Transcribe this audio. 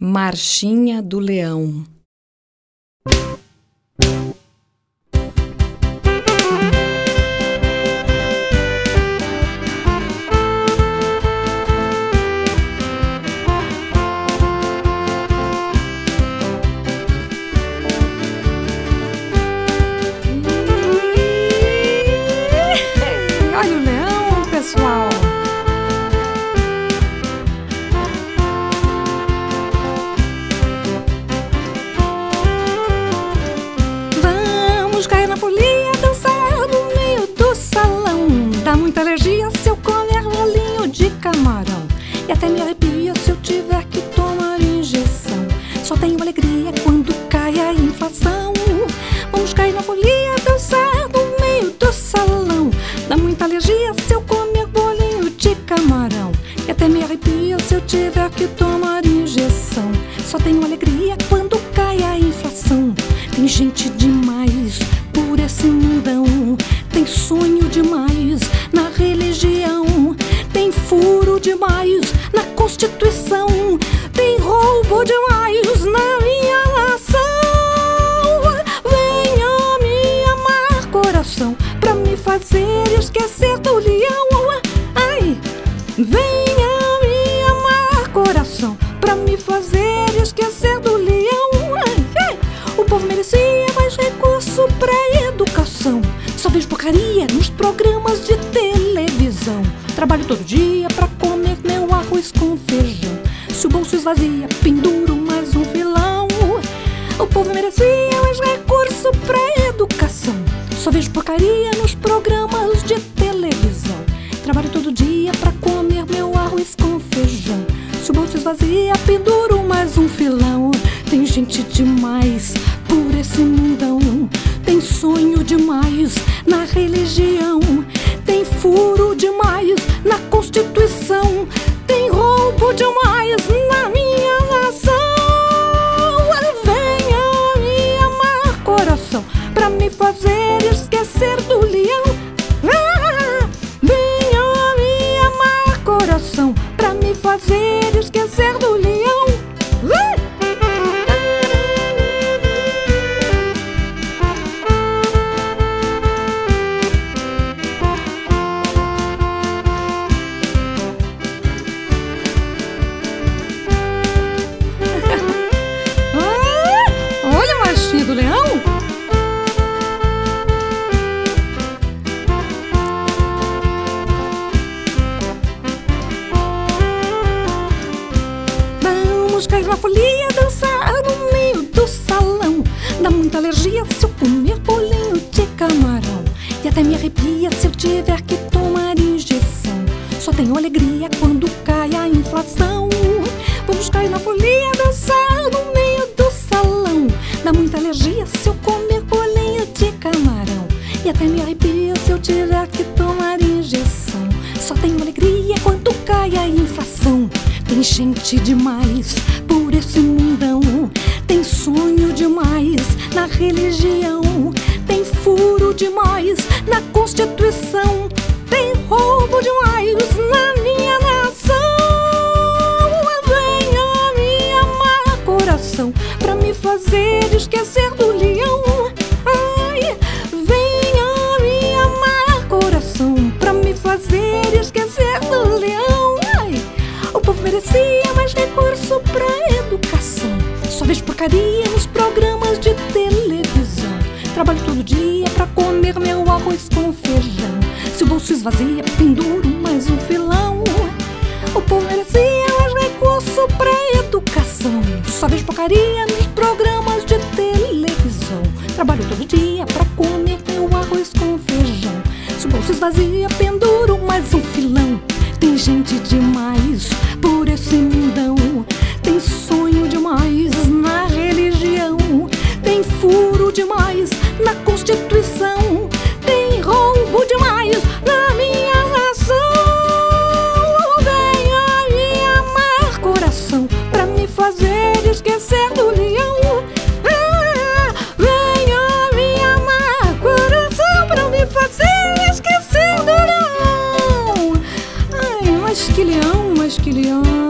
Marchinha do Leão a inflação. Vamos cair na folia, dançar no meio do salão. Dá muita alergia se eu comer bolinho de camarão. E até me arrepia se eu tiver que tomar injeção. Só tenho alegria quando cai a inflação. Tem gente demais por esse mundão. Tem sonho fazer esquecer do leão. Ai, venha me amar, coração, pra me fazer esquecer do leão. Ai, ai. O povo merecia mais recurso pra educação. Só vejo porcaria nos programas de televisão. Trabalho todo dia pra comer meu arroz com feijão. Se o bolso esvazia, penduro mais um vilão. O povo merecia mais recurso pra educação. Só vejo porcaria nos programas de televisão. Trabalho todo dia pra comer meu arroz com feijão. Se o bolso esvazia, penduro mais um filão. Tem gente demais por esse mundão. Tem sonho demais na religião. Tem furo demais na Constituição. Tem roubo demais fazer esquecer do leão. Na folia, dançar no meio do salão. Dá muita alergia se eu comer bolinho de camarão. E até me arrepia se eu tiver que tomar injeção. Só tenho alegria quando cai a inflação. Vamos cair na folia, dançar no meio do salão. Dá muita alergia se eu comer bolinho de camarão. E até me arrepia Tem gente demais por esse mundão. Tem sonho demais na religião. Tem furo demais na Constituição. O povo merecia mais recurso pra educação. Só vejo porcaria nos programas de televisão. Trabalho todo dia pra comer meu arroz com feijão. Se o bolso esvazia, penduro mais um filão. O povo merecia mais recurso pra educação. Só vejo porcaria nos programas de televisão. Trabalho todo dia pra comer meu arroz com feijão. Se o bolso esvazia, penduro mais um filão. Tem gente demais por esse mundão. Tem sonho demais na religião, tem furo demais na Constituição, tem roubo demais na minha nação. Vem aí amar coração pra me fazer esquecer do leão. Ah, Venha me amar coração pra me fazer esquecer do leão. Ai, mas que leão. aşk gülüyor